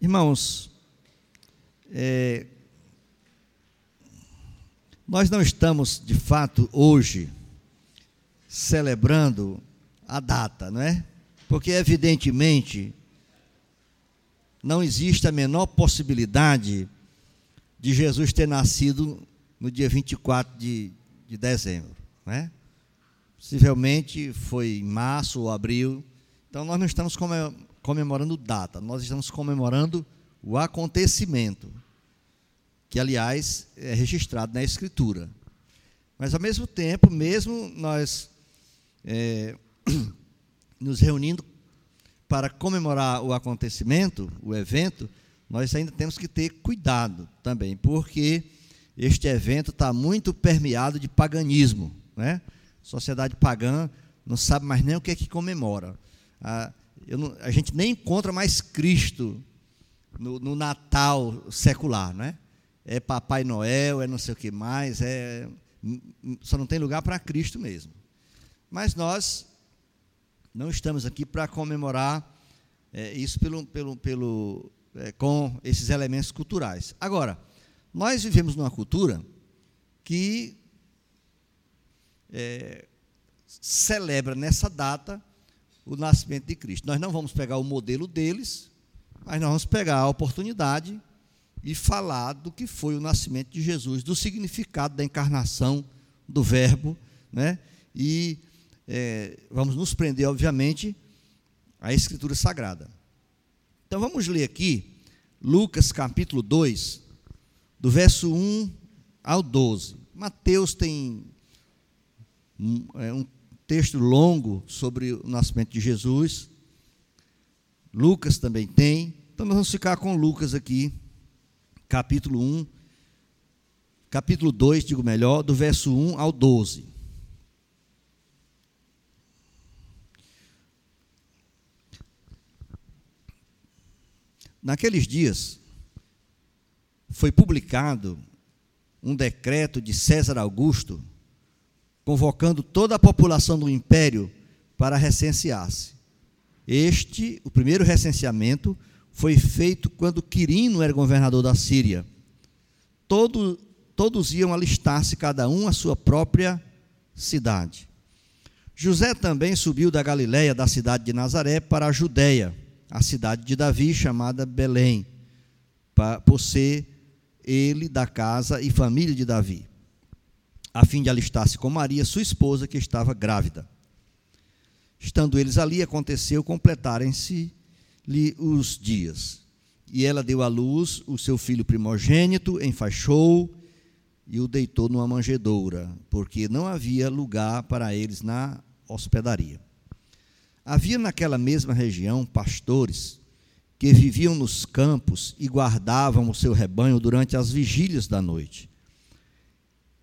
Irmãos, é, nós não estamos, de fato, hoje, celebrando a data, não é? Porque, evidentemente, não existe a menor possibilidade de Jesus ter nascido no dia 24 de, de dezembro, não é? Possivelmente foi em março ou abril. Então, nós não estamos comemorando data, nós estamos comemorando o acontecimento, que, aliás, é registrado na Escritura. Mas, ao mesmo tempo, mesmo nós é, nos reunindo para comemorar o acontecimento, o evento, nós ainda temos que ter cuidado também, porque este evento está muito permeado de paganismo. Né? Sociedade pagã não sabe mais nem o que é que comemora. A, não, a gente nem encontra mais Cristo no, no, Natal secular, né? É Papai Noel, é não sei o que mais, é só não tem lugar para Cristo mesmo. Mas nós não estamos aqui para comemorar é, isso pelo, pelo, pelo, é, com esses elementos culturais. Agora, nós vivemos numa cultura que é, celebra nessa data o nascimento de Cristo. Nós não vamos pegar o modelo deles, mas nós vamos pegar a oportunidade e falar do que foi o nascimento de Jesus, do significado da encarnação do Verbo, né? E é, vamos nos prender, obviamente, à Escritura Sagrada. Então vamos ler aqui Lucas capítulo 2, do verso 1 ao 12. Mateus tem um, é, um texto longo sobre o nascimento de Jesus. Lucas também tem. Então nós vamos ficar com Lucas aqui, capítulo 1, capítulo 2, digo melhor, do verso 1 ao 12. Naqueles dias, foi publicado um decreto de César Augusto convocando toda a população do império para recensear-se. Este, o primeiro recenseamento, foi feito quando Quirino era governador da Síria. Todo, todos iam alistar-se, cada um à sua própria cidade. José também subiu da Galiléia, da cidade de Nazaré, para a Judéia, a cidade de Davi, chamada Belém, por ser ele da casa e família de Davi a fim de alistar-se com Maria, sua esposa, que estava grávida. Estando eles ali, aconteceu completarem-se-lhe os dias. E ela deu à luz o seu filho primogênito, enfaixou e o deitou numa manjedoura, porque não havia lugar para eles na hospedaria. Havia naquela mesma região pastores que viviam nos campos e guardavam o seu rebanho durante as vigílias da noite.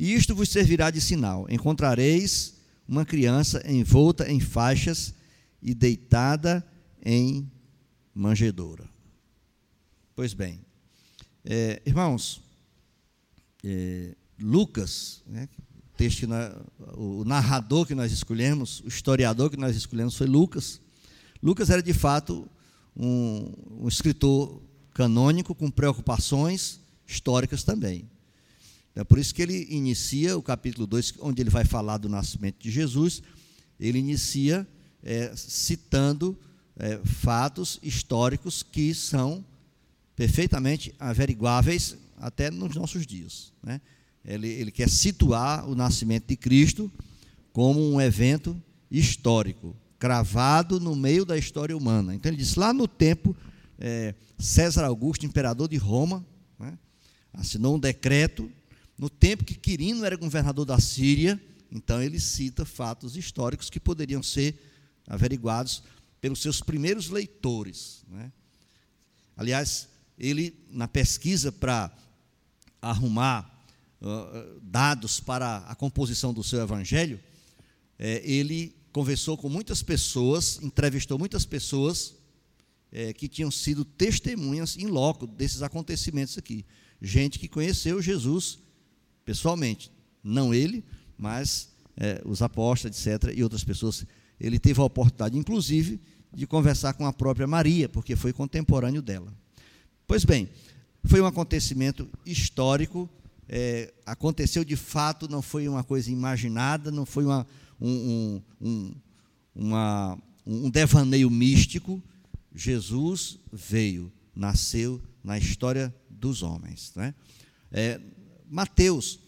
E isto vos servirá de sinal: encontrareis uma criança envolta em faixas e deitada em manjedoura. Pois bem, é, irmãos, é, Lucas, né, o, texto o narrador que nós escolhemos, o historiador que nós escolhemos foi Lucas. Lucas era de fato um, um escritor canônico com preocupações históricas também. É por isso que ele inicia o capítulo 2, onde ele vai falar do nascimento de Jesus, ele inicia é, citando é, fatos históricos que são perfeitamente averiguáveis até nos nossos dias. Né? Ele, ele quer situar o nascimento de Cristo como um evento histórico, cravado no meio da história humana. Então ele diz: lá no tempo, é, César Augusto, imperador de Roma, né, assinou um decreto no tempo que Quirino era governador da Síria, então ele cita fatos históricos que poderiam ser averiguados pelos seus primeiros leitores. Né? Aliás, ele, na pesquisa para arrumar uh, dados para a composição do seu evangelho, é, ele conversou com muitas pessoas, entrevistou muitas pessoas é, que tinham sido testemunhas em loco desses acontecimentos aqui. Gente que conheceu Jesus pessoalmente. Não ele, mas é, os apóstolos, etc., e outras pessoas. Ele teve a oportunidade, inclusive, de conversar com a própria Maria, porque foi contemporâneo dela. Pois bem, foi um acontecimento histórico, é, aconteceu de fato, não foi uma coisa imaginada, não foi uma, um, um, uma, um devaneio místico. Jesus veio, nasceu na história dos homens. Né? É, Mateus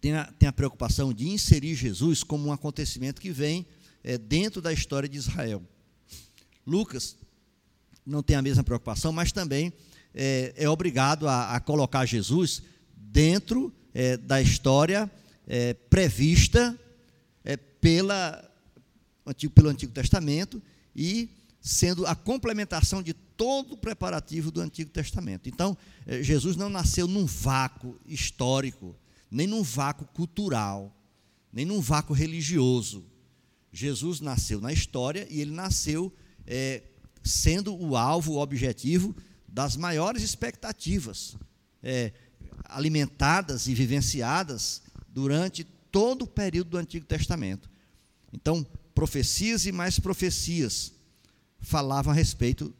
tem a, tem a preocupação de inserir Jesus como um acontecimento que vem é, dentro da história de Israel. Lucas não tem a mesma preocupação, mas também é, é obrigado a, a, colocar Jesus dentro é, da história é, prevista é, pela, pelo Antigo Testamento e sendo a complementação de todo o preparativo do Antigo Testamento. Então, é, Jesus não nasceu num vácuo histórico, nem num vácuo cultural, nem num vácuo religioso. Jesus nasceu na história e ele nasceu é, sendo o alvo, o objetivo das maiores expectativas é, alimentadas e vivenciadas durante todo o período do Antigo Testamento. Então, profecias e mais profecias falavam a respeito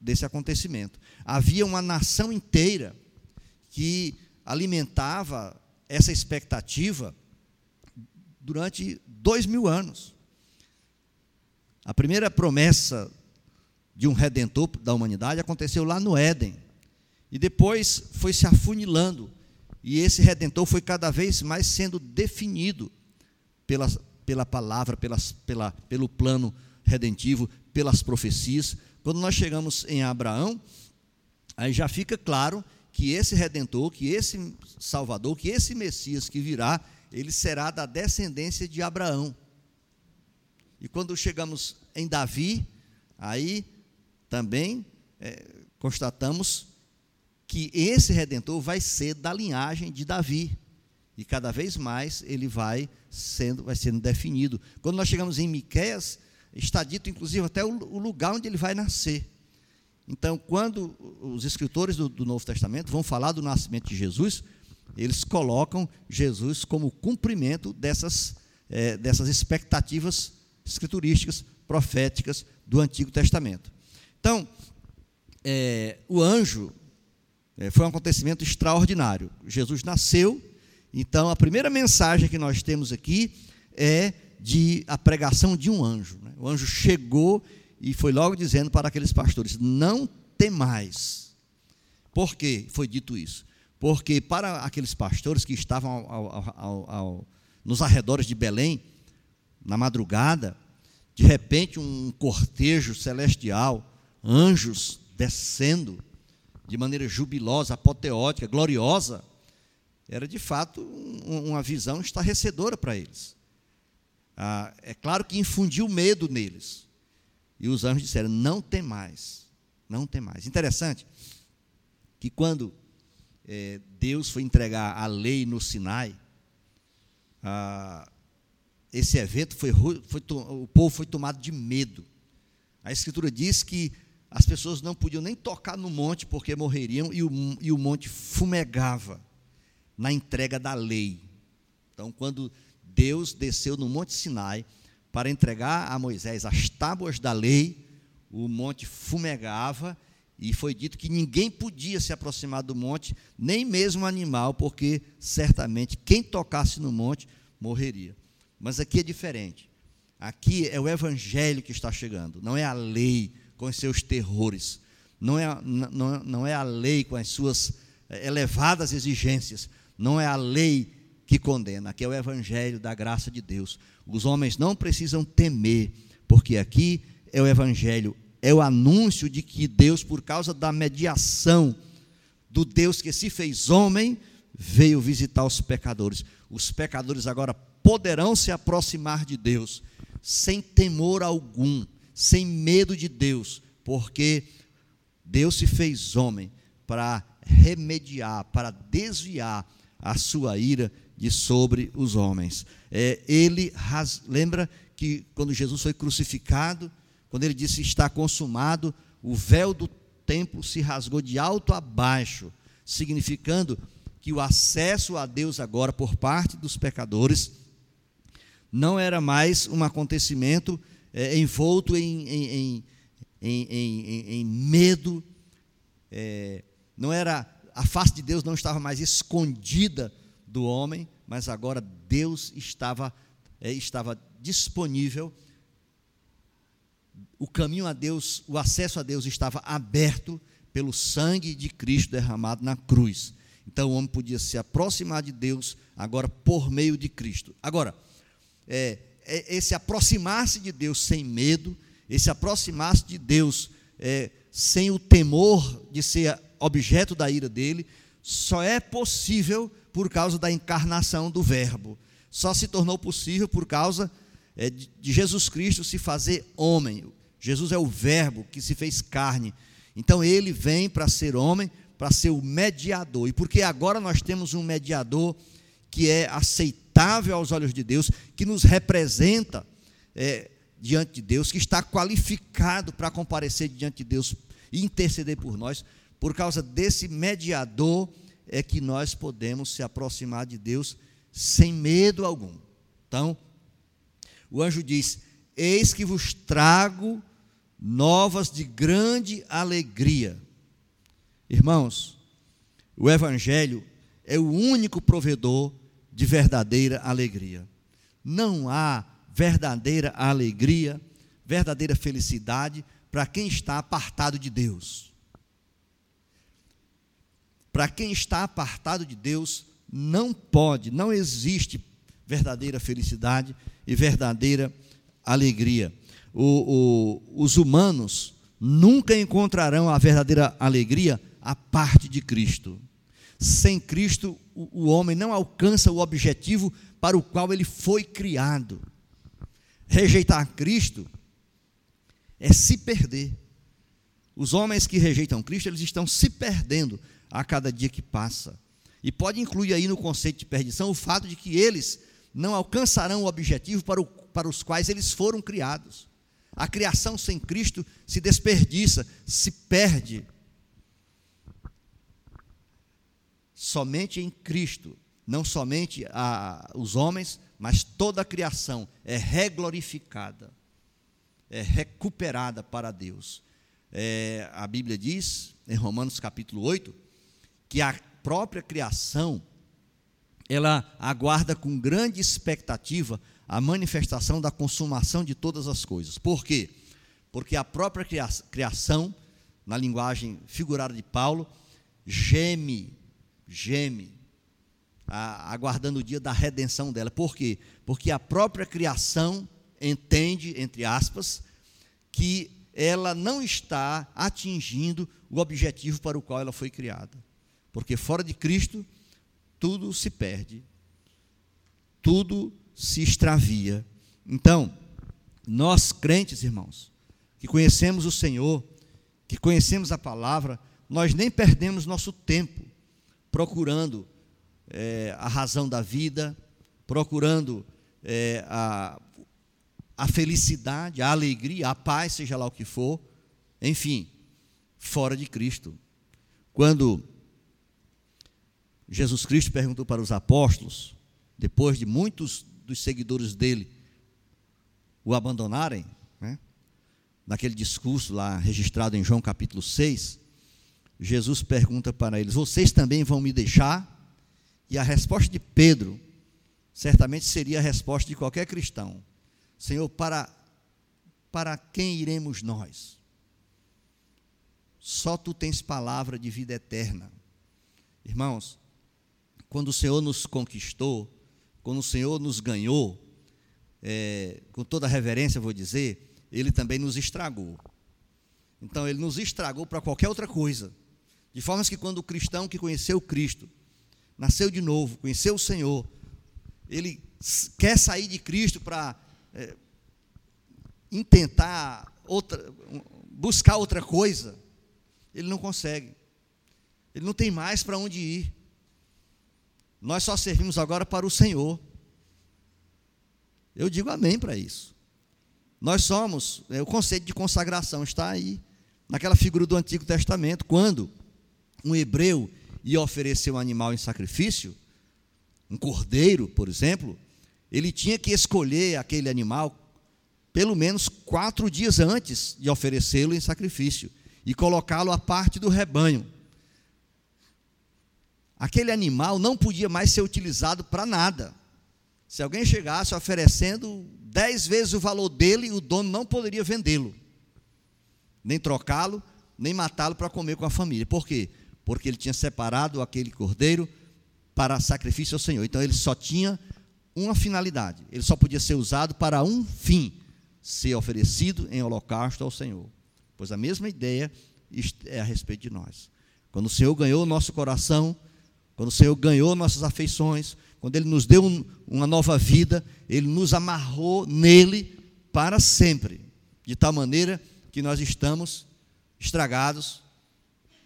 desse acontecimento. Havia uma nação inteira que alimentava essa expectativa durante dois mil anos. A primeira promessa de um redentor da humanidade aconteceu lá no Éden. E depois foi se afunilando. E esse redentor foi cada vez mais sendo definido pela, pela palavra, pelas, pela, pelo plano redentivo, pelas profecias. Quando nós chegamos em Abraão, aí já fica claro que esse redentor, que esse salvador, que esse Messias que virá, ele será da descendência de Abraão. E quando chegamos em Davi, aí também é, constatamos que esse redentor vai ser da linhagem de Davi. E cada vez mais ele vai sendo, vai sendo definido. Quando nós chegamos em Miqueias, está dito inclusive até o, lugar onde ele vai nascer. Então, quando os escritores do, do, Novo Testamento vão falar do nascimento de Jesus, eles colocam Jesus como cumprimento dessas, é, dessas expectativas escriturísticas, proféticas do Antigo Testamento. Então, é, o anjo é, foi um acontecimento extraordinário. Jesus nasceu, então a primeira mensagem que nós temos aqui é de a pregação de um anjo. Né? O anjo chegou e foi logo dizendo para aqueles pastores: não temais. Por que foi dito isso? Porque para aqueles pastores que estavam ao, ao, ao, nos arredores de Belém, na madrugada, de repente um cortejo celestial anjos descendo de maneira jubilosa, apoteótica, gloriosa, era de fato uma visão estarrecedora para eles. Ah, é claro que infundiu medo neles. E os anjos disseram: não tem mais, não tem mais. Interessante que quando é, Deus foi entregar a lei no Sinai, ah, esse evento foi, foi, o povo foi tomado de medo. A Escritura diz que as pessoas não podiam nem tocar no monte porque morreriam e o, e o monte fumegava na entrega da lei. Então, quando Deus desceu no Monte Sinai para entregar a Moisés as tábuas da lei, o monte fumegava e foi dito que ninguém podia se aproximar do monte, nem mesmo animal, porque certamente quem tocasse no monte morreria. Mas aqui é diferente. Aqui é o evangelho que está chegando, não é a lei com os seus terrores. Não é, não, não é a lei com as suas eh, elevadas exigências. Não é a lei que condena. Aqui é o Evangelho da graça de Deus. Os homens não precisam temer, porque aqui é o Evangelho, é o anúncio de que Deus, por causa da mediação do Deus que se fez homem, veio visitar os pecadores. Os pecadores agora poderão se aproximar de Deus sem temor algum sem medo de Deus, porque Deus se fez homem para remediar, para desviar a sua ira de sobre os homens. É, ele lembra que quando Jesus foi crucificado, quando ele disse está consumado, o véu do templo se rasgou de alto a baixo, significando que o acesso a Deus agora por parte dos pecadores não era mais um acontecimento é, envolto em, em, em, em medo, é, não era a face de Deus não estava mais escondida do homem, mas agora Deus estava é, estava disponível, o caminho a Deus, o acesso a Deus estava aberto pelo sangue de Cristo derramado na cruz. Então o homem podia se aproximar de Deus agora por meio de Cristo. Agora, é, é, esse aproximar-se de Deus sem medo, esse aproximar-se de Deus é, sem o temor de ser objeto da ira dele, só é possível por causa da encarnação do Verbo. Só se tornou possível por causa é, de, Jesus Cristo se fazer homem. Jesus é o Verbo que se fez carne. Então ele vem para ser homem, para ser o mediador. E porque agora nós temos um mediador que é aceitável aos olhos de Deus, que nos representa é, diante de Deus, que está qualificado para comparecer diante de Deus e interceder por nós, por causa desse mediador é que nós podemos se aproximar de Deus sem medo algum. Então, o anjo diz: Eis que vos trago novas de grande alegria. Irmãos, o Evangelho é o único provedor de verdadeira alegria. Não há verdadeira alegria, verdadeira felicidade para quem está apartado de Deus. Para quem está apartado de Deus, não pode, não existe verdadeira felicidade e verdadeira alegria. O, o, os humanos nunca encontrarão a verdadeira alegria a parte de Cristo. Sem Cristo, o, o homem não alcança o objetivo para o qual ele foi criado. Rejeitar Cristo é se perder. Os homens que rejeitam Cristo, eles estão se perdendo a cada dia que passa. E pode incluir aí no conceito de perdição o fato de que eles não alcançarão o objetivo para, o, para os quais eles foram criados. A criação sem Cristo se desperdiça, se perde. somente em Cristo, não somente a, os homens, mas toda a criação é reglorificada, é recuperada para Deus. É, a Bíblia diz, em Romanos capítulo 8, que a própria criação, ela aguarda com grande expectativa a manifestação da consumação de todas as coisas. Por quê? Porque a própria criação, na linguagem figurada de Paulo, geme geme, aguardando o dia da redenção dela. Por quê? Porque a própria criação entende, entre aspas, que ela não está atingindo o objetivo para o qual ela foi criada. Porque fora de Cristo, tudo se perde, tudo se extravia. Então, nós crentes, irmãos, que conhecemos o Senhor, que conhecemos a palavra, nós nem perdemos nosso tempo procurando é, a razão da vida, procurando é, a, a felicidade, a alegria, a paz, seja lá o que for, enfim, fora de Cristo. Quando Jesus Cristo perguntou para os apóstolos, depois de muitos dos seguidores dele o abandonarem, né, naquele discurso lá registrado em João capítulo 6, Jesus pergunta para eles: Vocês também vão me deixar? E a resposta de Pedro, certamente seria a resposta de qualquer cristão: Senhor, para, para quem iremos nós? Só tu tens palavra de vida eterna. Irmãos, quando o Senhor nos conquistou, quando o Senhor nos ganhou, é, com toda reverência vou dizer, Ele também nos estragou. Então, Ele nos estragou para qualquer outra coisa. De forma que quando o cristão que conheceu Cristo, nasceu de novo, conheceu o Senhor, ele quer sair de Cristo para é, intentar outra, buscar outra coisa, ele não consegue. Ele não tem mais para onde ir. Nós só servimos agora para o Senhor. Eu digo amém para isso. Nós somos, é, o conceito de consagração está aí, naquela figura do Antigo Testamento, quando um hebreu ia oferecer um animal em sacrifício, um cordeiro, por exemplo, ele tinha que escolher aquele animal pelo menos quatro dias antes de oferecê-lo em sacrifício e colocá-lo à parte do rebanho. Aquele animal não podia mais ser utilizado para nada. Se alguém chegasse oferecendo dez vezes o valor dele, o dono não poderia vendê-lo, nem trocá-lo, nem matá-lo para comer com a família. Por quê? Porque ele tinha separado aquele cordeiro para sacrifício ao Senhor. Então ele só tinha uma finalidade, ele só podia ser usado para um fim, ser oferecido em holocausto ao Senhor. Pois a mesma ideia é a respeito de nós. Quando o Senhor ganhou o nosso coração, quando o Senhor ganhou nossas afeições, quando Ele nos deu um, uma nova vida, Ele nos amarrou nele para sempre, de tal maneira que nós estamos estragados.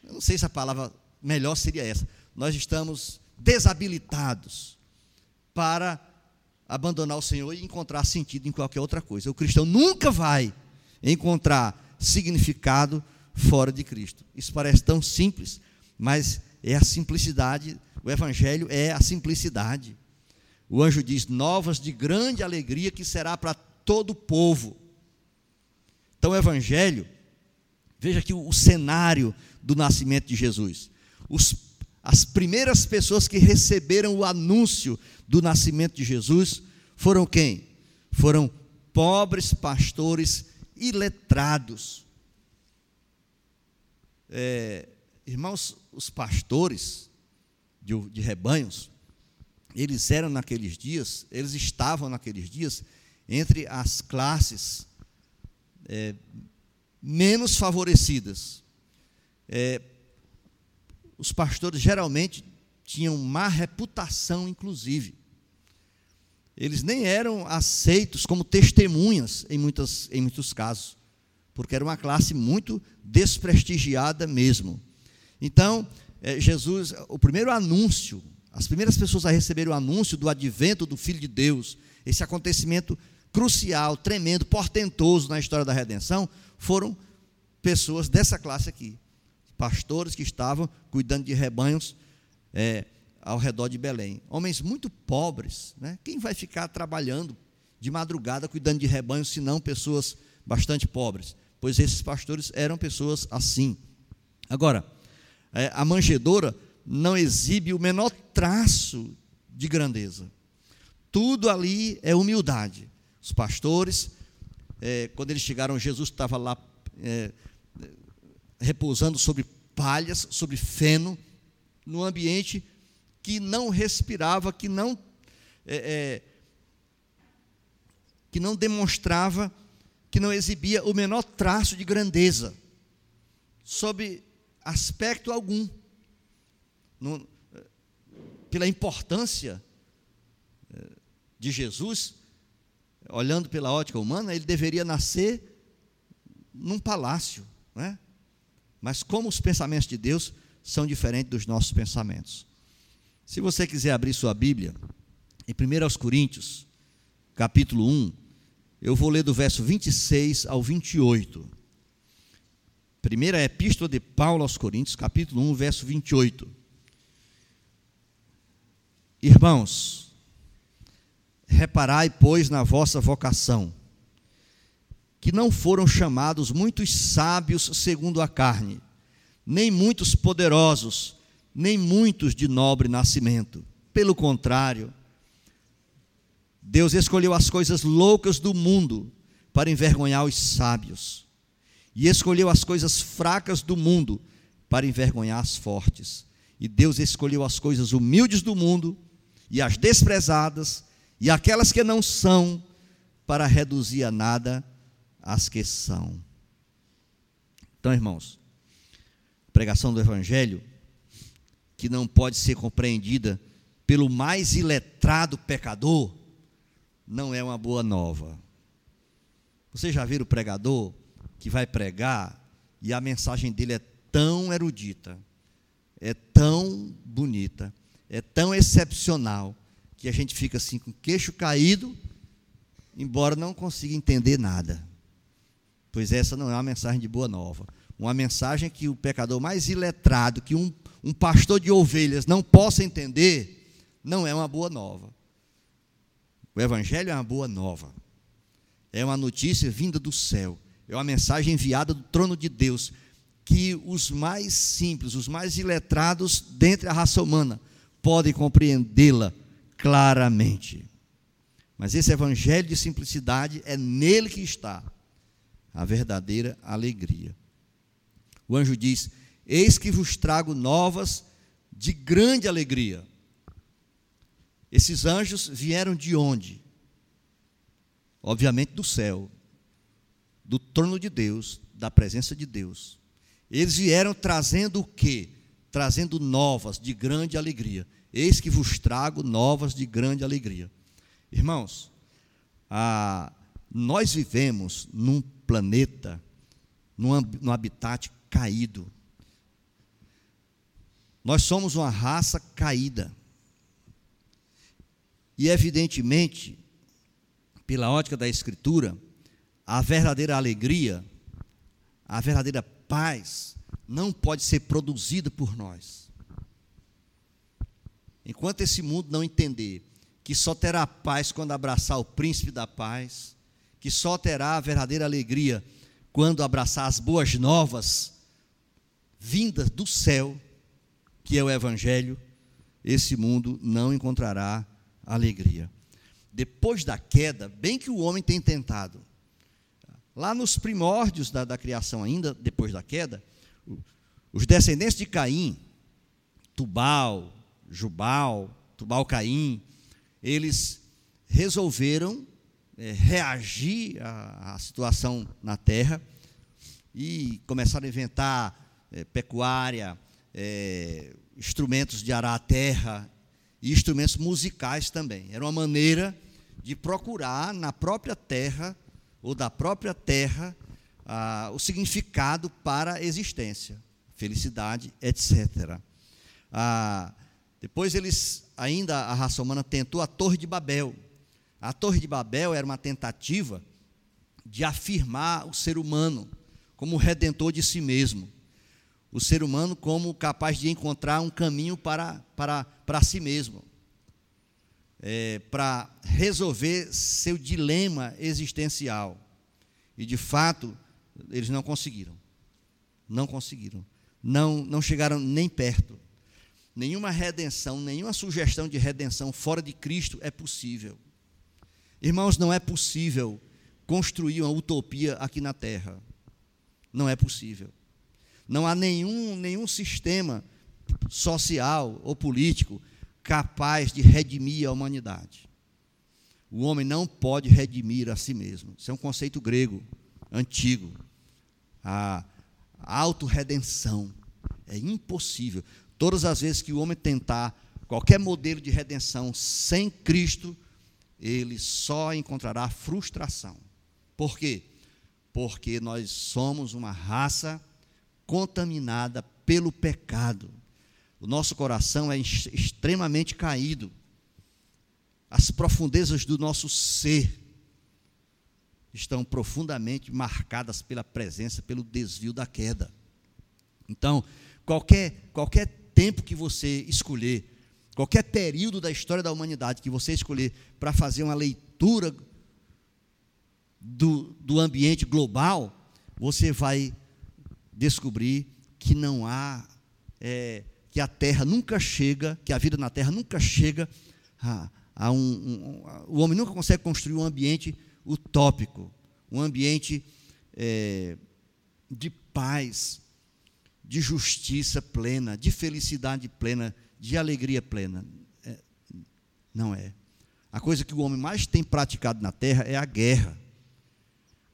Eu não sei se a palavra melhor seria essa. Nós estamos desabilitados para abandonar o Senhor e encontrar sentido em qualquer outra coisa. O cristão nunca vai encontrar significado fora de Cristo. Isso parece tão simples, mas é a simplicidade, o Evangelho é a simplicidade. O anjo diz: novas de grande alegria que será para todo o povo. Então, o Evangelho, veja aqui o, cenário do nascimento de Jesus. Os, as primeiras pessoas que receberam o anúncio do nascimento de Jesus foram quem? Foram pobres pastores iletrados. É, irmãos, os pastores de, de rebanhos, eles eram naqueles dias, eles estavam naqueles dias entre as classes é, menos favorecidas. É, os pastores geralmente tinham má reputação, inclusive. Eles nem eram aceitos como testemunhas em, muitas, em muitos casos, porque era uma classe muito desprestigiada mesmo. Então, é, Jesus, o primeiro anúncio, as primeiras pessoas a receber o anúncio do advento do Filho de Deus, esse acontecimento crucial, tremendo, portentoso na história da redenção, foram pessoas dessa classe aqui, pastores que estavam cuidando de rebanhos é, ao redor de Belém. Homens muito pobres, né? quem vai ficar trabalhando de madrugada cuidando de rebanhos, se não pessoas bastante pobres? Pois esses pastores eram pessoas assim. Agora, é, a manjedoura não exibe o menor traço de grandeza. Tudo ali é humildade. Os pastores, é, quando eles chegaram, Jesus estava lá é, repousando sobre palhas, sobre feno, num ambiente que não respirava, que não, é, é, que não demonstrava, que não exibia o menor traço de grandeza. Sob aspecto algum. No, pela importância eh, de Jesus, olhando pela ótica humana, ele deveria nascer num palácio, né? Mas como os pensamentos de Deus são diferentes dos nossos pensamentos. Se você quiser abrir sua Bíblia, em 1 Coríntios, capítulo 1, eu vou ler do verso 26 ao 28. Primeira epístola de Paulo aos Coríntios, capítulo 1, verso 28. Irmãos, reparai, pois, na vossa vocação, que não foram chamados muitos sábios segundo a carne, nem muitos poderosos, nem muitos de nobre nascimento. Pelo contrário, Deus escolheu as coisas loucas do mundo para envergonhar os sábios e escolheu as coisas fracas do mundo para envergonhar as fortes. E Deus escolheu as coisas humildes do mundo e as desprezadas e aquelas que não são para reduzir a nada as que são. Então, irmãos, pregação do evangelho que não pode ser compreendida pelo mais iletrado pecador não é uma boa nova. Você já viu o pregador que vai pregar e a mensagem dele é tão erudita, é tão bonita, é tão excepcional, que a gente fica assim com o queixo caído, embora não consiga entender nada. Pois essa não é uma mensagem de boa nova. Uma mensagem que o pecador mais iletrado, que um, um pastor de ovelhas não possa entender, não é uma boa nova. O Evangelho é uma boa nova. É uma notícia vinda do céu. É uma mensagem enviada do trono de Deus que os mais simples, os mais iletrados dentre a raça humana podem compreendê-la claramente. Mas esse evangelho de simplicidade é nele que está a verdadeira alegria. O anjo diz: Eis que vos trago novas de grande alegria. Esses anjos vieram de onde? Obviamente do céu, do trono de Deus, da presença de Deus. Eles vieram trazendo o quê? Trazendo novas de grande alegria. Eis que vos trago novas de grande alegria. Irmãos, a, nós vivemos num planeta, num, num habitat caído. Nós somos uma raça caída. E, evidentemente, pela ótica da Escritura, a verdadeira alegria, a verdadeira paz não pode ser produzida por nós. Enquanto esse mundo não entender que só terá paz quando abraçar o príncipe da paz, que só terá a verdadeira alegria quando abraçar as boas novas vindas do céu, que é o evangelho, esse mundo não encontrará alegria. Depois da queda, bem que o homem tem tentado, Lá nos primórdios da, da criação, ainda depois da queda, os descendentes de Caim, Tubal, Jubal, Tubal-Caim, eles resolveram é, reagir à, à, situação na terra e começaram a inventar é, pecuária, é, instrumentos de arar a terra e instrumentos musicais também. Era uma maneira de procurar na própria terra ou da própria terra ah, o significado para a existência, felicidade, etc. Ah, depois eles, ainda a raça humana tentou a Torre de Babel. A Torre de Babel era uma tentativa de afirmar o ser humano como redentor de si mesmo. O ser humano como capaz de encontrar um caminho para, para, para si mesmo é, para resolver seu dilema existencial. E de fato, eles não conseguiram. Não conseguiram. Não, não chegaram nem perto. Nenhuma redenção, nenhuma sugestão de redenção fora de Cristo é possível. Irmãos, não é possível construir uma utopia aqui na terra. Não é possível. Não há nenhum, nenhum sistema social ou político capaz de redimir a humanidade. O homem não pode redimir a si mesmo. Isso é um conceito grego, antigo. A autorredenção é impossível. Todas as vezes que o homem tentar qualquer modelo de redenção sem Cristo, ele só encontrará frustração. Por quê? Porque nós somos uma raça contaminada pelo pecado. O nosso coração é extremamente caído. As profundezas do nosso ser estão profundamente marcadas pela presença, pelo desvio da queda. Então, qualquer, qualquer tempo que você escolher, qualquer período da história da humanidade que você escolher para fazer uma leitura do, do ambiente global, você vai descobrir que não há é, que a terra nunca chega, que a vida na terra nunca chega a, a um, um a, o homem nunca consegue construir um ambiente utópico, um ambiente é, de paz, de justiça plena, de felicidade plena, de alegria plena. É, não é. A coisa que o homem mais tem praticado na terra é a guerra.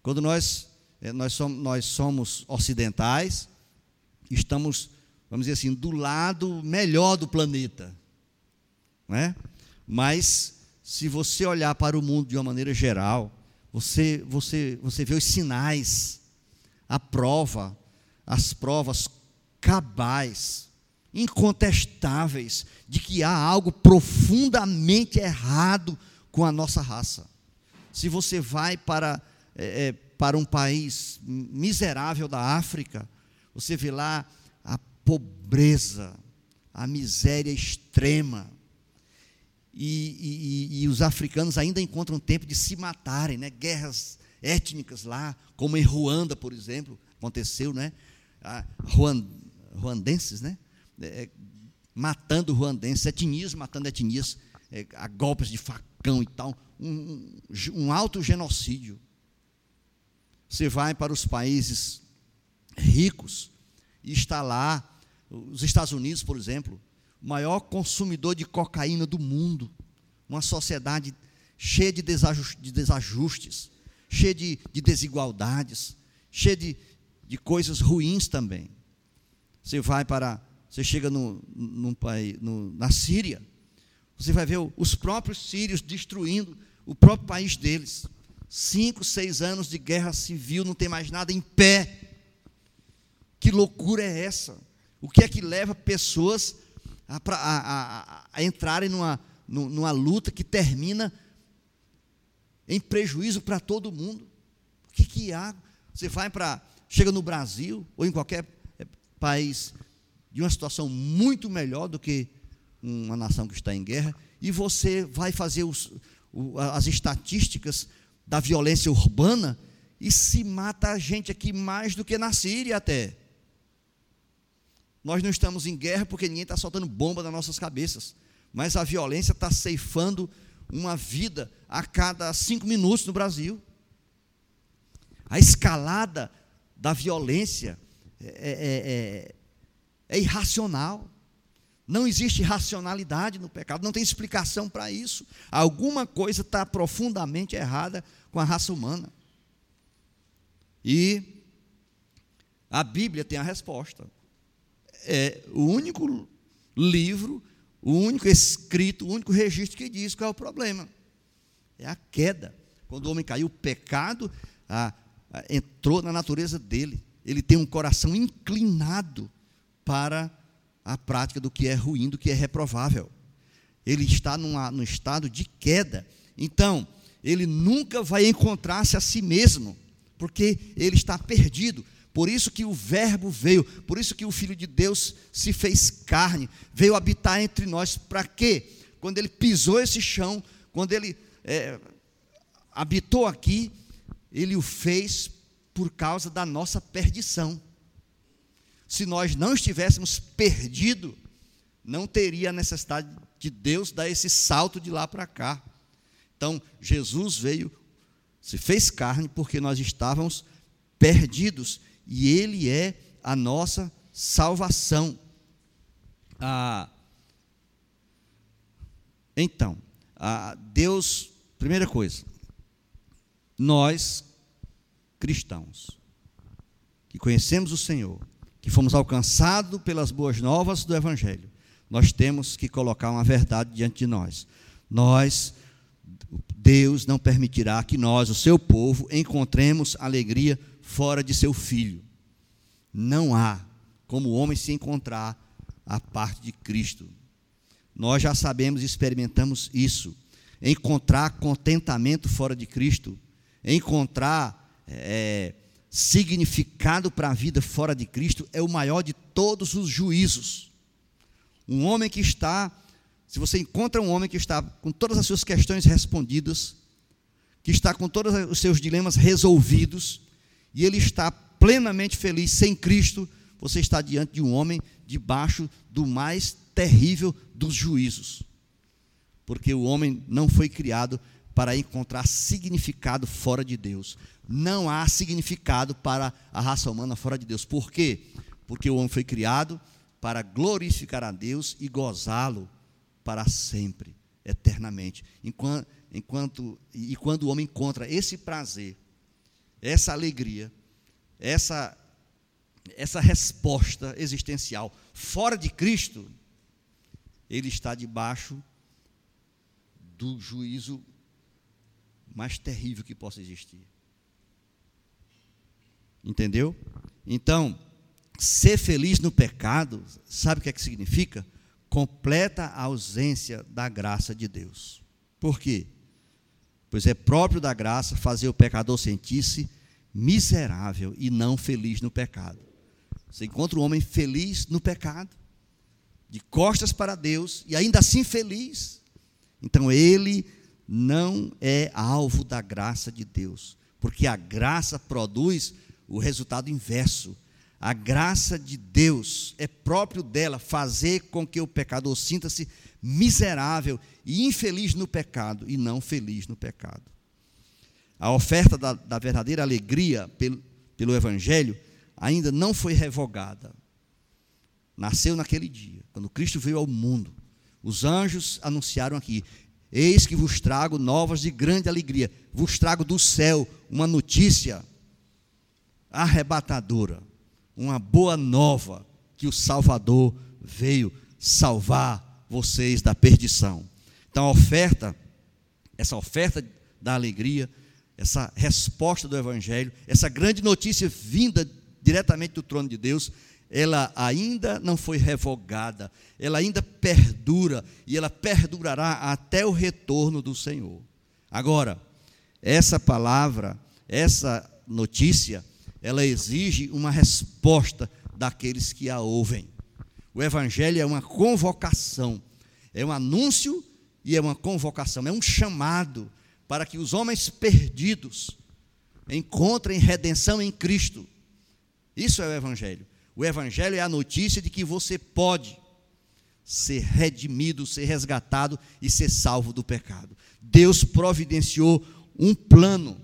Quando nós, é, nós, somos, nós somos ocidentais, estamos vamos dizer assim, do lado melhor do planeta. Não é? Mas, se você olhar para o mundo de uma maneira geral, você, você, você vê os sinais, a prova, as provas cabais incontestáveis de que há algo profundamente errado com a nossa raça. Se você vai para, é, para um país miserável da África, você vê lá pobreza, a miséria extrema. E, e, e, os africanos ainda encontram tempo de se matarem, né? guerras étnicas lá, como em Ruanda, por exemplo, aconteceu, né? Ah, Ruand, ruandenses, né? É, matando ruandenses, etnias matando etnias, é, a golpes de facão e tal, um, um alto genocídio. Você vai para os países ricos e está lá, os Estados Unidos, por exemplo, maior consumidor de cocaína do mundo, uma sociedade cheia de desajustes, cheia de, de desigualdades, cheia de, de coisas ruins também. Você vai para, você chega no, no, no, na Síria, você vai ver os próprios sírios destruindo o próprio país deles. Cinco, seis anos de guerra civil, não tem mais nada em pé. Que loucura é essa? O que é que leva pessoas a, a, a, a entrarem numa, numa luta que termina em prejuízo para todo mundo. O que, que há? Você vai para. Chega no Brasil ou em qualquer eh, país de uma situação muito melhor do que uma nação que está em guerra, e você vai fazer os, as estatísticas da violência urbana e se mata a gente aqui mais do que na Síria até. Nós não estamos em guerra porque ninguém está soltando bomba nas nossas cabeças. Mas a violência está ceifando uma vida a cada cinco minutos no Brasil. A escalada da violência é, é, é, é irracional. Não existe racionalidade no pecado, não tem explicação para isso. Alguma coisa está profundamente errada com a raça humana. E a Bíblia tem a resposta é o único livro, o único escrito, o único registro que diz qual é o problema. É a queda. Quando o homem caiu, o pecado a, a, entrou na natureza dele. Ele tem um coração inclinado para a prática do que é ruim, do que é reprovável. Ele está numa, num estado de queda. Então, ele nunca vai encontrar-se a si mesmo, porque ele está perdido. Por isso que o Verbo veio, por isso que o Filho de Deus se fez carne, veio habitar entre nós. Para quê? Quando ele pisou esse chão, quando ele é, habitou aqui, ele o fez por causa da nossa perdição. Se nós não estivéssemos perdidos, não teria a necessidade de Deus dar esse salto de lá para cá. Então, Jesus veio, se fez carne, porque nós estávamos perdidos e Ele é a nossa salvação. Ah, então, ah, Deus, primeira coisa, nós cristãos, que conhecemos o Senhor, que fomos alcançados pelas boas novas do Evangelho, nós temos que colocar uma verdade diante de nós. Nós, Deus não permitirá que nós, o seu povo, encontremos alegria fora de seu filho. Não há como o homem se encontrar a parte de Cristo. Nós já sabemos e experimentamos isso. Encontrar contentamento fora de Cristo, encontrar é, significado para a vida fora de Cristo é o maior de todos os juízos. Um homem que está, se você encontra um homem que está com todas as suas questões respondidas, que está com todos os seus dilemas resolvidos, e ele está plenamente feliz sem Cristo, você está diante de um homem debaixo do mais terrível dos juízos. Porque o homem não foi criado para encontrar significado fora de Deus. Não há significado para a raça humana fora de Deus. Por quê? Porque o homem foi criado para glorificar a Deus e gozá-lo para sempre, eternamente. Enquanto, enquanto, e quando o homem encontra esse prazer essa alegria, essa, essa resposta existencial fora de Cristo, ele está debaixo do juízo mais terrível que possa existir. Entendeu? Então, ser feliz no pecado, sabe o que é que significa? Completa ausência da graça de Deus. Por quê? Pois é próprio da graça fazer o pecador sentir-se miserável e não feliz no pecado. Você encontra um homem feliz no pecado, de costas para Deus e ainda assim feliz. Então ele não é alvo da graça de Deus, porque a graça produz o resultado inverso. A graça de Deus é próprio dela fazer com que o pecador sinta-se miserável e infeliz no pecado e não feliz no pecado. A oferta da, da verdadeira alegria pelo, pelo Evangelho ainda não foi revogada. Nasceu naquele dia, quando Cristo veio ao mundo. Os anjos anunciaram aqui: Eis que vos trago novas de grande alegria, vos trago do céu uma notícia arrebatadora, uma boa nova, que o Salvador veio salvar vocês da perdição. Então a oferta, essa oferta da alegria, essa resposta do Evangelho, essa grande notícia vinda diretamente do trono de Deus, ela ainda não foi revogada, ela ainda perdura e ela perdurará até o retorno do Senhor. Agora, essa palavra, essa notícia, ela exige uma resposta daqueles que a ouvem. O Evangelho é uma convocação, é um anúncio e é uma convocação, é um chamado para que os homens perdidos encontrem redenção em Cristo. Isso é o Evangelho. O Evangelho é a notícia de que você pode ser redimido, ser resgatado e ser salvo do pecado. Deus providenciou um plano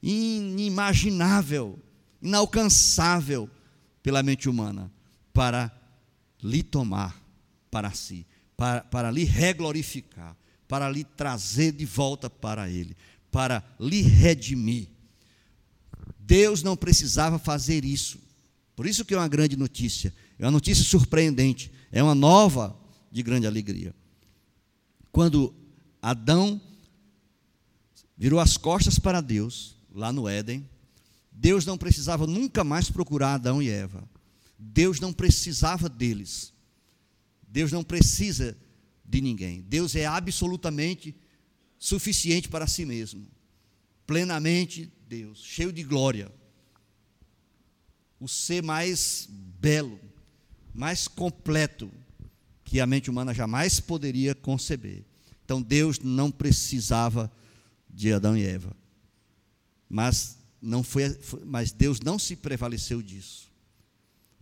inimaginável, inalcançável pela mente humana para lhe tomar para si, para, para lhe reglorificar, para lhe trazer de volta para Ele, para lhe redimir. Deus não precisava fazer isso. Por isso que é uma grande notícia. É uma notícia surpreendente. É uma nova de grande alegria. Quando Adão virou as costas para Deus, lá no Éden, Deus não precisava nunca mais procurar Adão e Eva. Deus não precisava deles. Deus não precisa de ninguém. Deus é absolutamente suficiente para si mesmo. Plenamente Deus, cheio de glória. O ser mais belo, mais completo que a mente humana jamais poderia conceber. Então Deus não precisava de Adão e Eva. Mas não foi, mas Deus não se prevaleceu disso.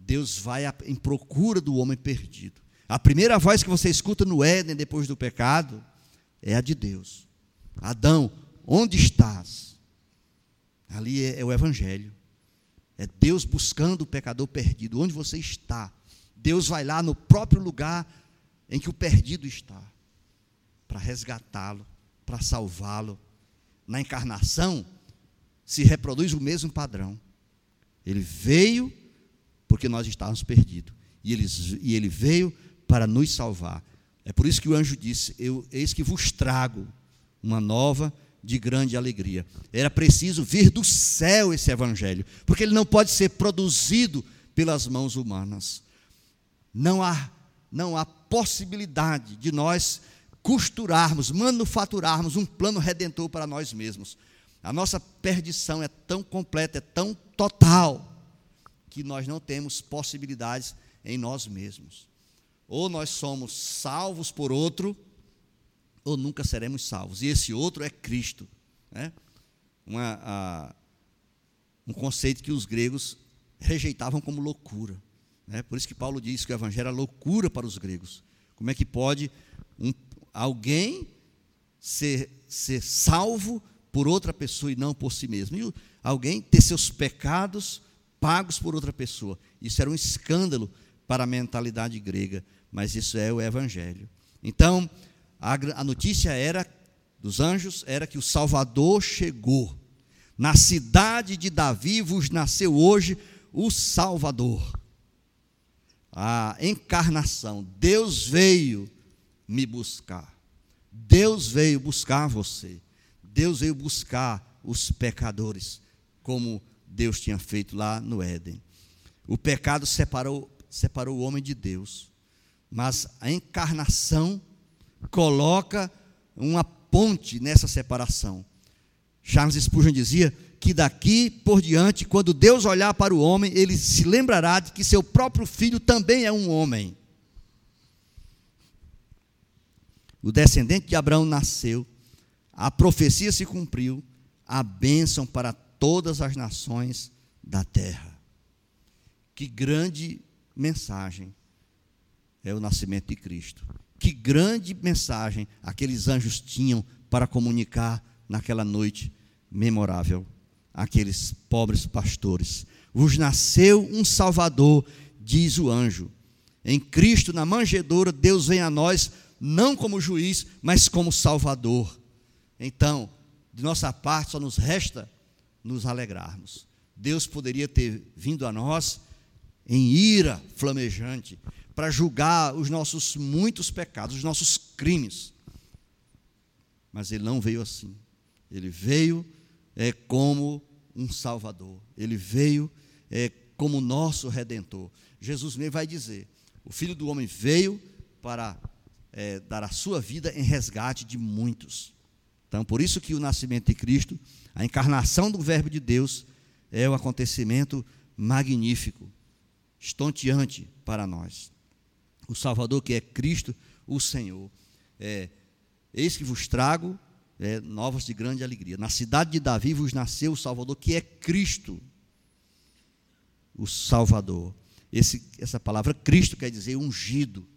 Deus vai em procura do homem perdido. A primeira voz que você escuta no Éden depois do pecado é a de Deus. Adão, onde estás? Ali é, é, o Evangelho. É Deus buscando o pecador perdido. Onde você está? Deus vai lá no próprio lugar em que o perdido está, para resgatá-lo, para salvá-lo. Na encarnação, se reproduz o mesmo padrão. Ele veio porque nós estávamos perdidos. E ele, e ele veio para nos salvar. É por isso que o anjo disse: Eu, Eis que vos trago uma nova de grande alegria. Era preciso vir do céu esse evangelho, porque ele não pode ser produzido pelas mãos humanas. Não há, não há possibilidade de nós costurarmos, manufaturarmos um plano redentor para nós mesmos. A nossa perdição é tão completa, é tão total, que nós não temos possibilidades em nós mesmos. Ou nós somos salvos por outro, ou nunca seremos salvos. E esse outro é Cristo. Né? Uma, a, um conceito que os gregos rejeitavam como loucura. Né? Por isso que Paulo diz que o evangelho é loucura para os gregos. Como é que pode um, alguém ser, ser salvo por outra pessoa e não por si mesmo? E alguém ter seus pecados pagos por outra pessoa. Isso era um escândalo para a mentalidade grega mas isso é o Evangelho. Então, a, notícia era dos anjos era que o Salvador chegou. Na cidade de Davi vos nasceu hoje o Salvador. A encarnação. Deus veio me buscar. Deus veio buscar você. Deus veio buscar os pecadores, como Deus tinha feito lá no Éden. O pecado separou, separou o homem de Deus. Mas a encarnação coloca uma ponte nessa separação. Charles Spurgeon dizia que daqui por diante, quando Deus olhar para o homem, ele se lembrará de que seu próprio filho também é um homem. O descendente de Abraão nasceu, a profecia se cumpriu, a bênção para todas as nações da terra. Que grande mensagem é o nascimento de Cristo. Que grande mensagem aqueles anjos tinham para comunicar naquela noite memorável àqueles pobres pastores. Vos nasceu um Salvador, diz o anjo. Em Cristo, na manjedoura, Deus vem a nós não como juiz, mas como Salvador. Então, de nossa parte, só nos resta nos alegrarmos. Deus poderia ter vindo a nós em ira flamejante para julgar os nossos muitos pecados, os nossos crimes. Mas Ele não veio assim. Ele veio é, como um Salvador. Ele veio é, como nosso Redentor. Jesus mesmo vai dizer: o Filho do Homem veio para é, dar a sua vida em resgate de muitos. Então, por isso que o nascimento de Cristo, a encarnação do Verbo de Deus, é um acontecimento magnífico, estonteante para nós. O Salvador que é Cristo, o Senhor. É, eis que vos trago é, novas de grande alegria. Na cidade de Davi vos nasceu o Salvador, que é Cristo, o Salvador. Esse, essa palavra Cristo quer dizer ungido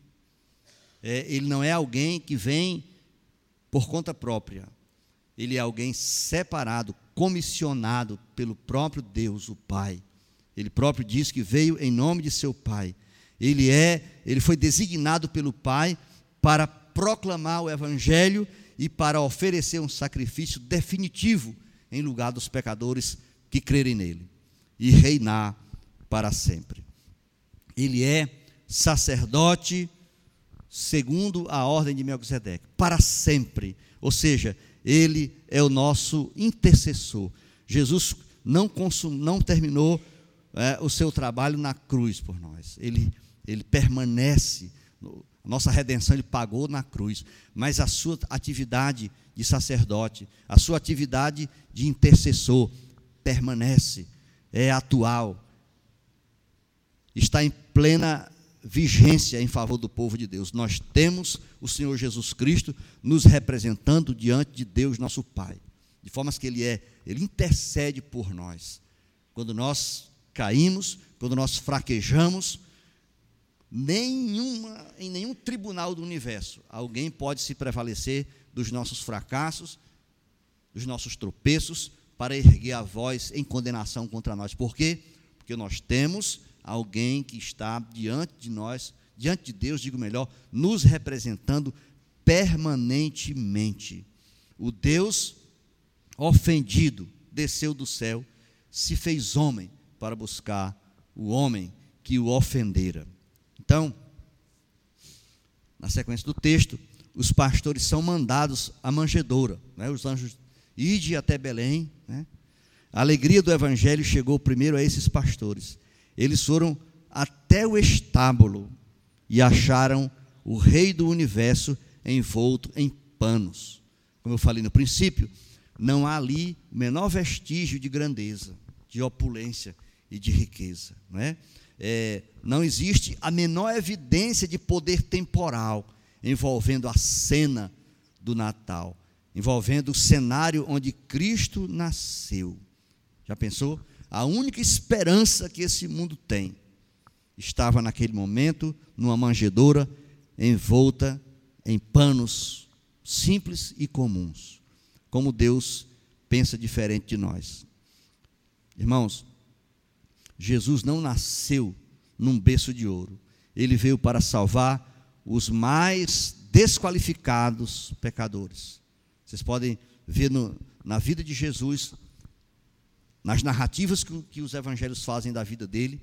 é, ele não é alguém que vem por conta própria. Ele é alguém separado, comissionado pelo próprio Deus, o Pai. Ele próprio diz que veio em nome de seu Pai. Ele é, ele foi designado pelo Pai para proclamar o evangelho e para oferecer um sacrifício definitivo em lugar dos pecadores que crerem nele e reinar para sempre. Ele é sacerdote segundo a ordem de Melquisedeque, para sempre. Ou seja, ele é o nosso intercessor. Jesus não, consum, não terminou é, o seu trabalho na cruz por nós. Ele, ele permanece. A nossa redenção ele pagou na cruz. Mas a sua atividade de sacerdote, a sua atividade de intercessor permanece, é atual, está em plena vigência em favor do povo de Deus. Nós temos o Senhor Jesus Cristo nos representando diante de Deus, nosso Pai, de formas que ele é, ele intercede por nós. Quando nós caímos, quando nós fraquejamos, nenhuma, em nenhum tribunal do universo alguém pode se prevalecer dos nossos fracassos, dos nossos tropeços, para erguer a voz em condenação contra nós. Por quê? Porque nós temos alguém que está diante de nós, diante de Deus, digo melhor, nos representando permanentemente. O Deus ofendido desceu do céu, se fez homem para buscar o homem que o ofendera. Então, na sequência do texto, os pastores são mandados à manjedoura, né? os anjos, ide até Belém. Né? A alegria do evangelho chegou primeiro a esses pastores. Eles foram até o estábulo e acharam o rei do universo envolto em panos. Como eu falei no princípio, não há ali o menor vestígio de grandeza, de opulência e de riqueza. Não, é? É, não existe a menor evidência de poder temporal envolvendo a cena do Natal, envolvendo o cenário onde Cristo nasceu. Já pensou? A única esperança que esse mundo tem estava naquele momento numa manjedoura envolta em panos simples e comuns. Como Deus pensa diferente de nós. Irmãos, Jesus não nasceu num berço de ouro. Ele veio para salvar os mais desqualificados pecadores. Vocês podem ver no, na vida de Jesus nas narrativas que, que os evangelhos fazem da vida dele,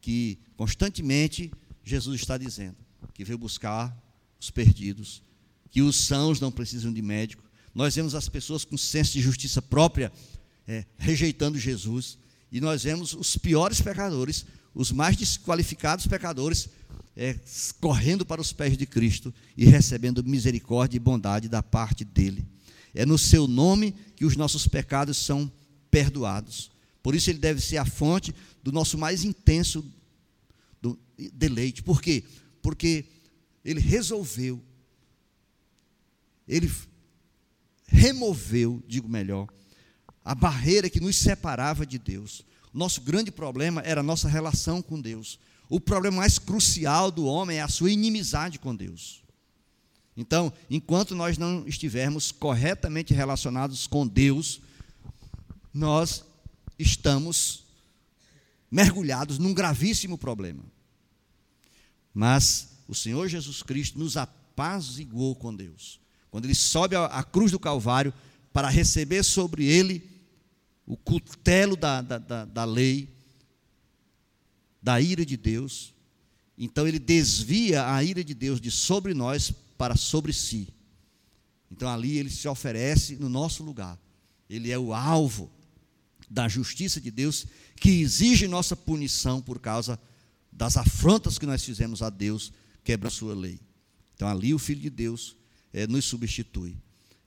que constantemente Jesus está dizendo que veio buscar os perdidos, que os sãos não precisam de médico. Nós vemos as pessoas com senso de justiça própria é, rejeitando Jesus, e nós vemos os piores pecadores os mais desqualificados pecadores, é, correndo para os pés de Cristo e recebendo misericórdia e bondade da parte dele. É no seu nome que os nossos pecados são. Por isso ele deve ser a fonte do nosso mais intenso deleite. Por quê? Porque ele resolveu, ele removeu, digo melhor, a barreira que nos separava de Deus. Nosso grande problema era a nossa relação com Deus. O problema mais crucial do homem é a sua inimizade com Deus. Então, enquanto nós não estivermos corretamente relacionados com Deus, nós estamos mergulhados num gravíssimo problema. Mas o Senhor Jesus Cristo nos apaziguou com Deus. Quando ele sobe à cruz do Calvário para receber sobre ele o cutelo da, da, da, da lei, da ira de Deus, então ele desvia a ira de Deus de sobre nós para sobre si. Então ali ele se oferece no nosso lugar. Ele é o alvo da justiça de Deus que exige nossa punição por causa das afrontas que nós fizemos a Deus, quebra a sua lei. Então ali o Filho de Deus é, nos substitui.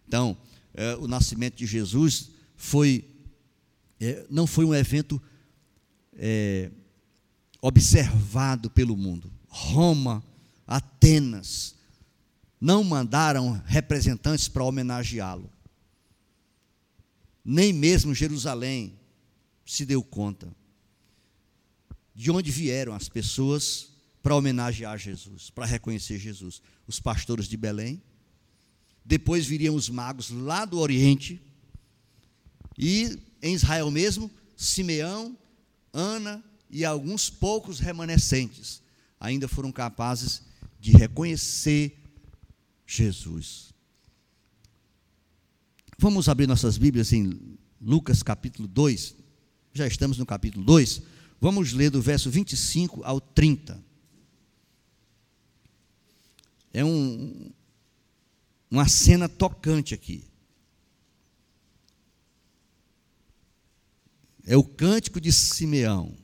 Então, é, o nascimento de Jesus foi é, não foi um evento observado pelo mundo. Roma, Atenas, não mandaram representantes para homenageá-lo. Nem mesmo Jerusalém se deu conta de onde vieram as pessoas para homenagear Jesus, para reconhecer Jesus. Os pastores de Belém, depois viriam os magos lá do Oriente, e em Israel mesmo, Simeão, Ana e alguns poucos remanescentes ainda foram capazes de reconhecer Jesus. Vamos abrir nossas Bíblias em Lucas capítulo 2. Já estamos no capítulo 2. Vamos ler do verso 25 ao 30. É um, uma cena tocante aqui. É o cântico de Simeão.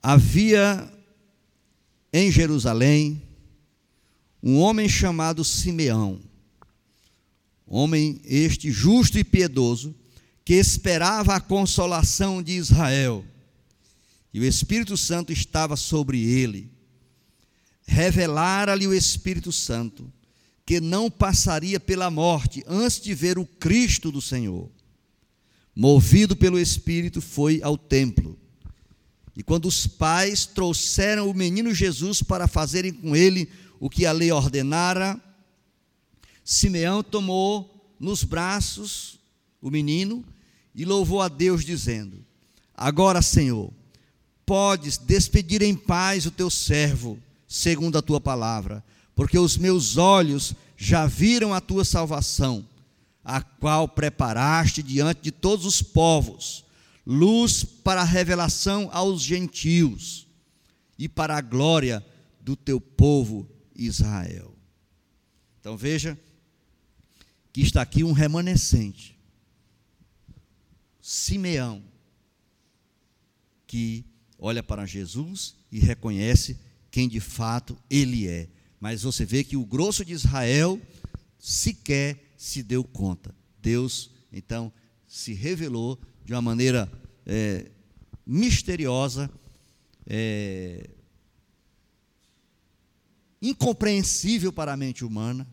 Havia em Jerusalém um homem chamado Simeão, homem este justo e piedoso, que esperava a consolação de Israel. E o Espírito Santo estava sobre ele. Revelara-lhe o Espírito Santo que não passaria pela morte antes de ver o Cristo do Senhor. Movido pelo Espírito, foi ao templo. E quando os pais trouxeram o menino Jesus para fazerem com ele o que a lei ordenara, Simeão tomou nos braços o menino e louvou a Deus, dizendo: Agora, Senhor, podes despedir em paz o teu servo, segundo a tua palavra, porque os meus olhos já viram a tua salvação, a qual preparaste diante de todos os povos, luz para a revelação aos gentios e para a glória do teu povo Israel. Então veja que está aqui um remanescente Simeão, que olha para Jesus e reconhece quem de fato ele é. Mas você vê que o grosso de Israel sequer se deu conta. Deus, então, se revelou de uma maneira é, misteriosa, é, incompreensível para a mente humana,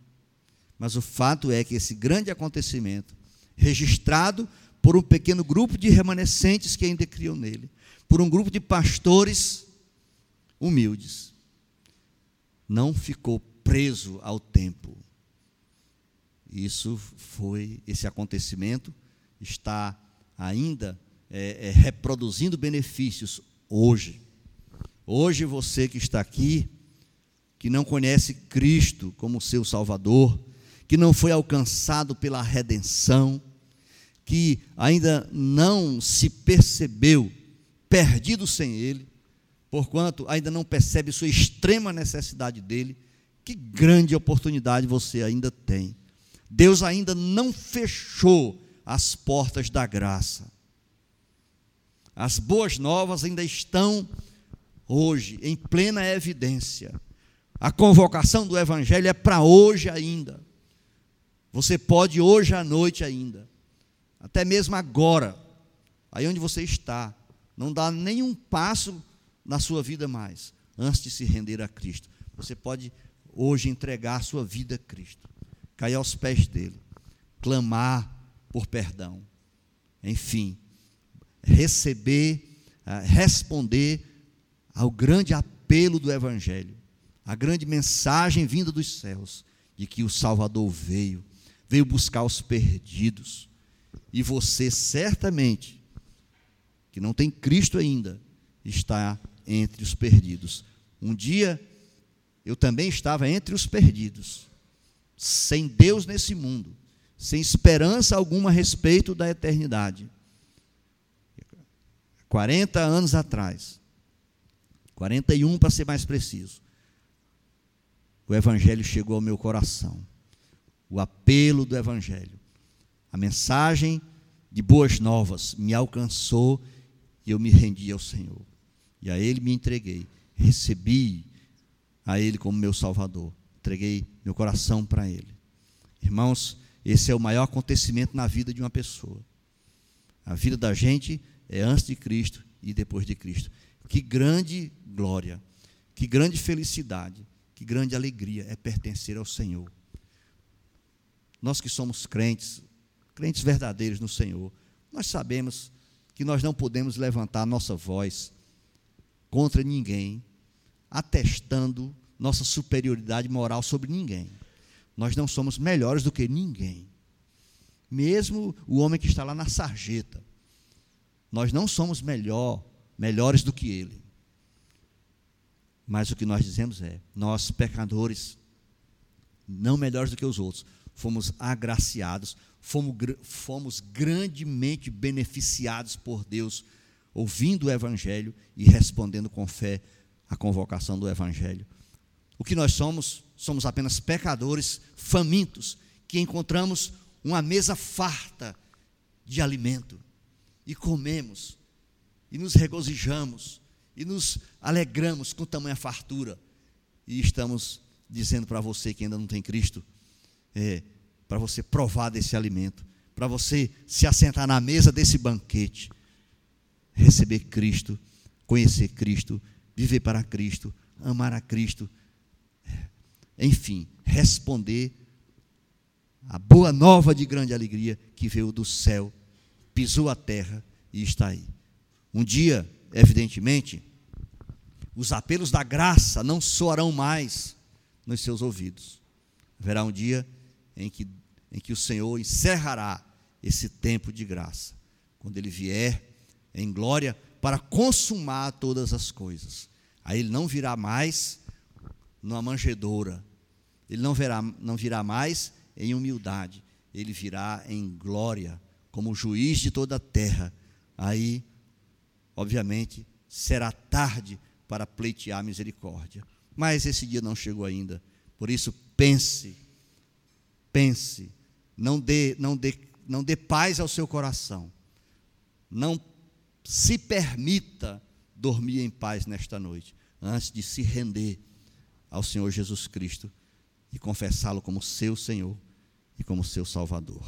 mas o fato é que esse grande acontecimento, registrado por um pequeno grupo de remanescentes que ainda criam nele, por um grupo de pastores humildes. Não ficou preso ao tempo. Isso foi, esse acontecimento está ainda é, é, reproduzindo benefícios hoje. Hoje você que está aqui, que não conhece Cristo como seu Salvador, que não foi alcançado pela redenção, que ainda não se percebeu perdido sem Ele, porquanto ainda não percebe sua extrema necessidade dele, que grande oportunidade você ainda tem. Deus ainda não fechou as portas da graça. As boas novas ainda estão hoje em plena evidência. A convocação do Evangelho é para hoje ainda. Você pode hoje à noite ainda, até mesmo agora, aí onde você está, não dá nenhum passo na sua vida mais, antes de se render a Cristo. Você pode hoje entregar a sua vida a Cristo, cair aos pés dele, clamar por perdão, enfim, receber, ah, responder ao grande apelo do Evangelho, a grande mensagem vinda dos céus, de que o Salvador veio, veio buscar os perdidos, e você certamente, que não tem Cristo ainda, está entre os perdidos. Um dia eu também estava entre os perdidos, sem Deus nesse mundo, sem esperança alguma a respeito da eternidade. 40 anos atrás, 41 para ser mais preciso, o Evangelho chegou ao meu coração. O apelo do Evangelho, a mensagem de boas novas me alcançou e eu me rendi ao Senhor. E a Ele me entreguei, recebi a Ele como meu Salvador, entreguei meu coração para Ele. Irmãos, esse é o maior acontecimento na vida de uma pessoa. A vida da gente é antes de Cristo e depois de Cristo. Que grande glória, que grande felicidade, que grande alegria é pertencer ao Senhor. Nós que somos crentes, crentes verdadeiros no Senhor, nós sabemos que nós não podemos levantar nossa voz contra ninguém, atestando nossa superioridade moral sobre ninguém. Nós não somos melhores do que ninguém. Mesmo o homem que está lá na sarjeta, nós não somos melhor, melhores do que ele. Mas o que nós dizemos é: nós, pecadores, não melhores do que os outros, fomos agraciados, fomos, fomos grandemente beneficiados por Deus, ouvindo o Evangelho e respondendo com fé à convocação do Evangelho. O que nós somos? Somos apenas pecadores famintos, que encontramos uma mesa farta de alimento e comemos, e nos regozijamos, e nos alegramos com tamanha fartura, e estamos dizendo para você que ainda não tem Cristo, é, para você provar desse alimento, para você se assentar na mesa desse banquete, receber Cristo, conhecer Cristo, viver para Cristo, amar a Cristo, enfim, responder a boa nova de grande alegria que veio do céu, pisou a terra e está aí. Um dia, evidentemente, os apelos da graça não soarão mais nos seus ouvidos. Haverá um dia em que, em que o Senhor encerrará esse tempo de graça, quando Ele vier em glória para consumar todas as coisas. Aí Ele não virá mais numa manjedoura, Ele não virá, não virá mais em humildade, Ele virá em glória, como juiz de toda a terra. Aí, obviamente, será tarde para pleitear misericórdia. Mas esse dia não chegou ainda. Por isso, pense, pense, não dê, não dê, não dê paz ao seu coração. Não se permita dormir em paz nesta noite, antes de se render ao Senhor Jesus Cristo e confessá-lo como seu Senhor e como seu Salvador.